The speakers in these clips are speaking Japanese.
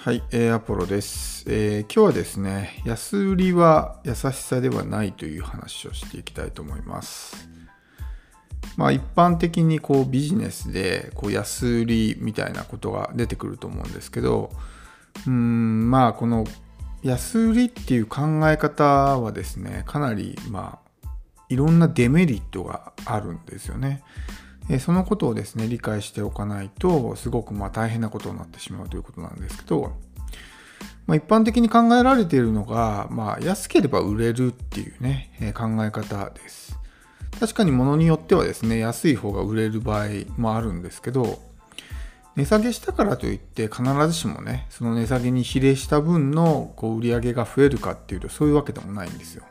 はい、えーアポロです、えー今日はですね、安売りは優しさではないという話をしていきたいと思います。まあ一般的にこうビジネスでこう安売りみたいなことが出てくると思うんですけど、うん、まあこの安売りっていう考え方はですね、かなりまあいろんなデメリットがあるんですよね。えそのことをですね理解しておかないとすごくま大変なことになってしまうということなんですけど、まあ、一般的に考えられているのが、まあ、安ければ売れるっていうね、え考え方です。確かに物によってはですね安い方が売れる場合もあるんですけど値下げしたからといって必ずしもねその値下げに比例した分のこう売り上げが増えるかっていうとそういうわけでもないんですよ。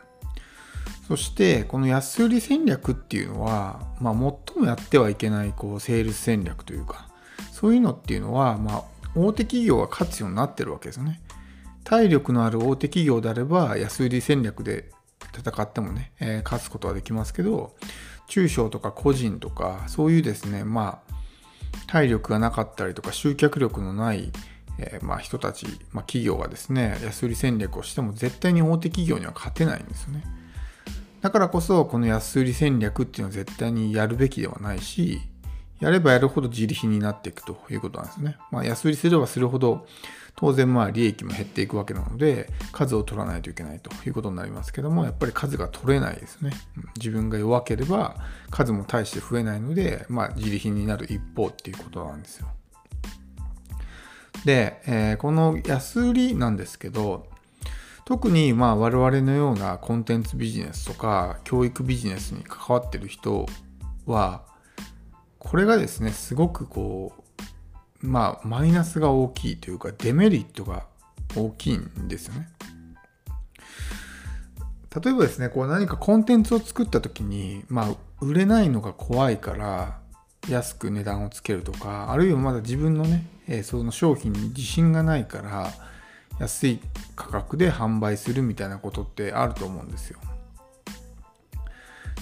そしてこの安売り戦略っていうのは、まあ、最もやってはいけないこうセールス戦略というかそういうのっていうのは、まあ、大手企業が勝つようになってるわけですよね。体力のある大手企業であれば安売り戦略で戦ってもね、えー勝つことはできますけど中小とか個人とかそういうですねまあ体力がなかったりとか集客力のない、えーまあ、人たち、まあ、企業がですね安売り戦略をしても絶対に大手企業には勝てないんですよね。だからこそこの安売り戦略っていうのは絶対にやるべきではないしやればやるほど自利品になっていくということなんですね。まあ、安売りすればするほど当然まあ利益も減っていくわけなので数を取らないといけないということになりますけどもやっぱり数が取れないですね。自分が弱ければ数も大して増えないので、まあ、自利品になる一方っていうことなんですよ。で、えーこの安売りなんですけど特にまあ我々のようなコンテンツビジネスとか教育ビジネスに関わってる人はこれがですねすごくこうまあマイナスが大きいというかデメリットが大きいんですよね。例えばですねこう何かコンテンツを作った時にまあ売れないのが怖いから安く値段をつけるとかあるいはまだ自分のね、その商品に自信がないから安い価格で販売するみたいなことってあると思うんですよ。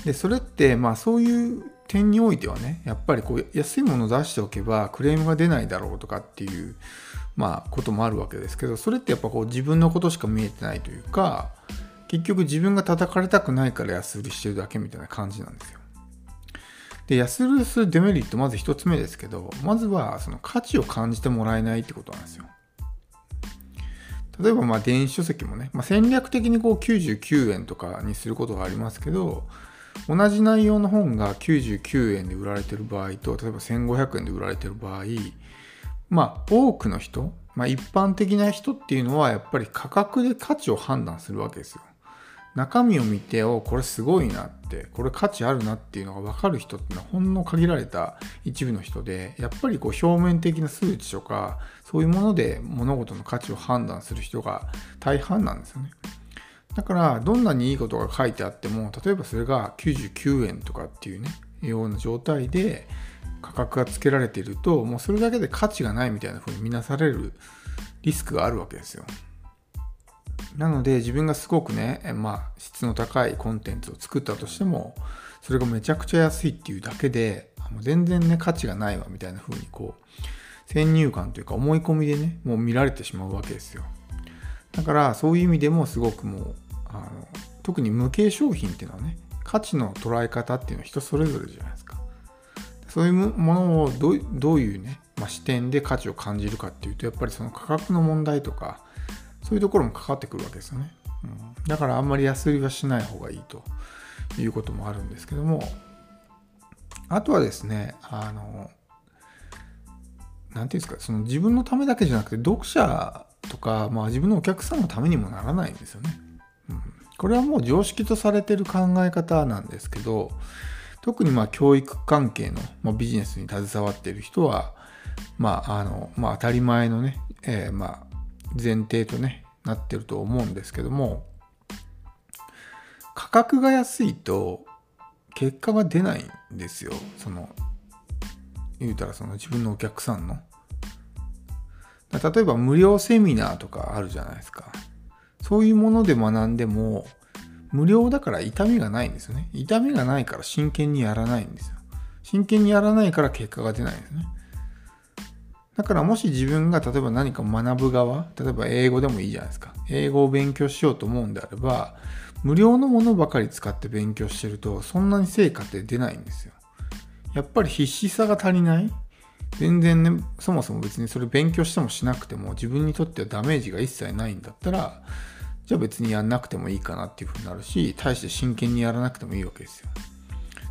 でそれってまあそういう点においてはねやっぱりこう安いものを出しておけばクレームが出ないだろうとかっていうまあこともあるわけですけどそれってやっぱこう自分のことしか見えてないというか結局自分が叩かれたくないから安売りしてるだけみたいな感じなんですよ。で安売りするデメリットまず一つ目ですけどまずはその価値を感じてもらえないってことなんですよ。例えばま電子書籍もね、まあ、戦略的にこう99円とかにすることがありますけど同じ内容の本が99円で売られてる場合と例えば1500円で売られてる場合まあ多くの人、まあ、一般的な人っていうのはやっぱり価格で価値を判断するわけですよ。中身を見ておこれすごいなってこれ価値あるなっていうのが分かる人っていうのはほんの限られた一部の人でやっぱりこう表面的な数値とかそういうもので物事の価値を判断する人が大半なんですよね。だからどんなにいいことが書いてあっても例えばそれが99円とかっていうねような状態で価格がつけられているともうそれだけで価値がないみたいな風に見なされるリスクがあるわけですよ。なので自分がすごくね、まあ、質の高いコンテンツを作ったとしてもそれがめちゃくちゃ安いっていうだけでもう全然ね価値がないわみたいな風にこう先入観というか思い込みでねもう見られてしまうわけですよ。だからそういう意味でもすごくもうあの特に無形商品っていうのはね価値の捉え方っていうのは人それぞれじゃないですか。そういうものをどうどういうね、まあ、視点で価値を感じるかっていうとやっぱりその価格の問題とかそういうところもかかってくるわけですよね。うん、だからあんまり安売りはしない方がいいということもあるんですけども、あとはですね、あの、なんていうんですか、その自分のためだけじゃなくて、読者とか、まあ自分のお客さんのためにもならないんですよね。うん、これはもう常識とされてる考え方なんですけど、特にまあ教育関係の、まあ、ビジネスに携わっている人は、まあ、あの、まあ当たり前のね、えーまあ前提とねなってると思うんですけども価格が安いと結果が出ないんですよ。その言うたらその自分のお客さんの。例えば無料セミナーとかあるじゃないですか。そういうもので学んでも無料だから痛みがないんですよね。痛みがないから真剣にやらないんですよ。真剣にやらないから結果が出ないんですね。だからもし自分が例えば何か学ぶ側、例えば英語でもいいじゃないですか。英語を勉強しようと思うんであれば、無料のものばかり使って勉強してると、そんなに成果って出ないんですよ。やっぱり必死さが足りない全然ね、そもそも別にそれ勉強してもしなくても自分にとってはダメージが一切ないんだったら、じゃあ別にやんなくてもいいかなっていうふうになるし、大して真剣にやらなくてもいいわけですよ。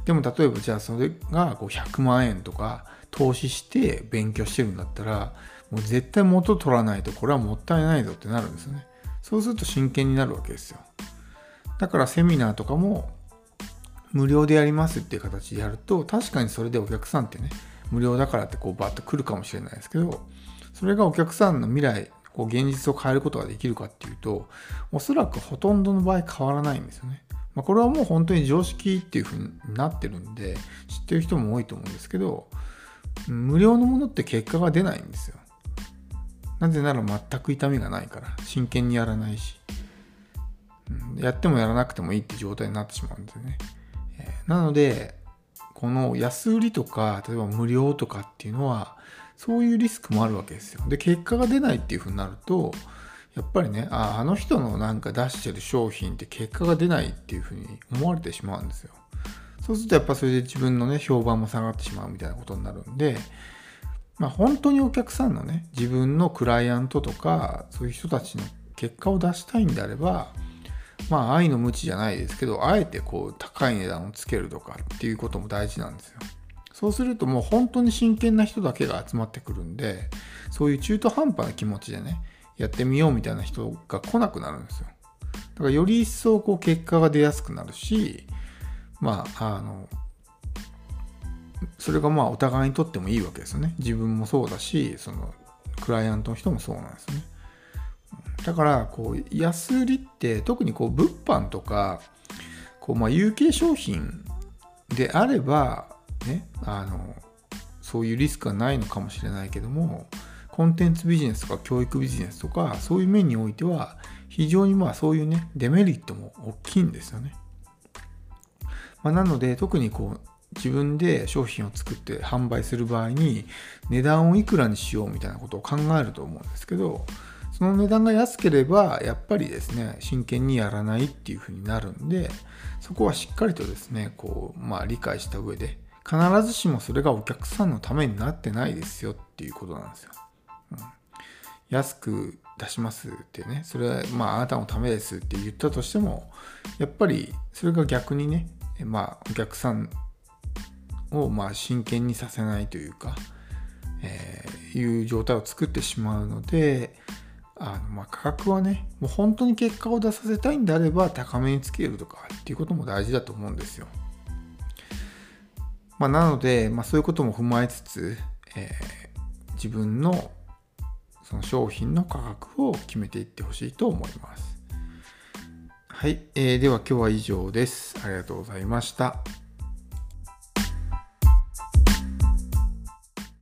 でも例えばじゃあそれがこう100万円とか投資して勉強してるんだったら、もう絶対元取らないとこれはもったいないぞってなるんですよね。そうすると真剣になるわけですよ。だからセミナーとかも無料でやりますっていう形でやると、確かにそれでお客さんってね、無料だからってこうバッと来るかもしれないですけど、それがお客さんの未来、こう現実を変えることができるかっていうと、おそらくほとんどの場合変わらないんですよね。まあ、これはもう本当に常識っていう風になってるんで、知ってる人も多いと思うんですけど、無料のものって結果が出ないんですよ。なぜなら全く痛みがないから、真剣にやらないし、やってもやらなくてもいいって状態になってしまうんですよね。えなので、この安売りとか、例えば無料とかっていうのは、そういうリスクもあるわけですよ。で、結果が出ないっていうふうになると、やっぱりね、ああの人のなんか出してる商品って結果が出ないっていうふうに思われてしまうんですよ。そうするとやっぱそれで自分のね、評判も下がってしまうみたいなことになるんで、まあ本当にお客さんのね、自分のクライアントとか、そういう人たちの結果を出したいんであれば、まあ愛の無知じゃないですけど、あえてこう高い値段をつけるとかっていうことも大事なんですよ。そうするともう本当に真剣な人だけが集まってくるんで、そういう中途半端な気持ちでね、やってみようみたいな人が来なくなるんですよ。だからより一層こう結果が出やすくなるし、まあ、あの、それがまあお互いにとってもいいわけですよね。自分もそうだし、そのクライアントの人もそうなんですね。だからこう安売りって特にこう物販とかこうまあ有形商品であればねあのそういうリスクはないのかもしれないけどもコンテンツビジネスとか教育ビジネスとかそういう面においては非常にまあそういうねデメリットも大きいんですよね。まあ、なので特にこう自分で商品を作って販売する場合に値段をいくらにしようみたいなことを考えると思うんですけどその値段が安ければ、やっぱりですね、真剣にやらないっていうふうになるんで、そこはしっかりとですね、こう、まあ理解した上で、必ずしもそれがお客さんのためになってないですよっていうことなんですよ。うん、安く出しますってね、それはまああなたのためですって言ったとしても、やっぱりそれが逆にね、まあお客さんをまあ真剣にさせないというか、えー、いう状態を作ってしまうので、あのまあ価格はね、もう本当に結果を出させたいんであれば高めにつけるとかっていうことも大事だと思うんですよ。まあ、なので、まあ、そういうことも踏まえつつ、えー、自分のその商品の価格を決めていってほしいと思います。はい、えー、では今日は以上です。ありがとうございました。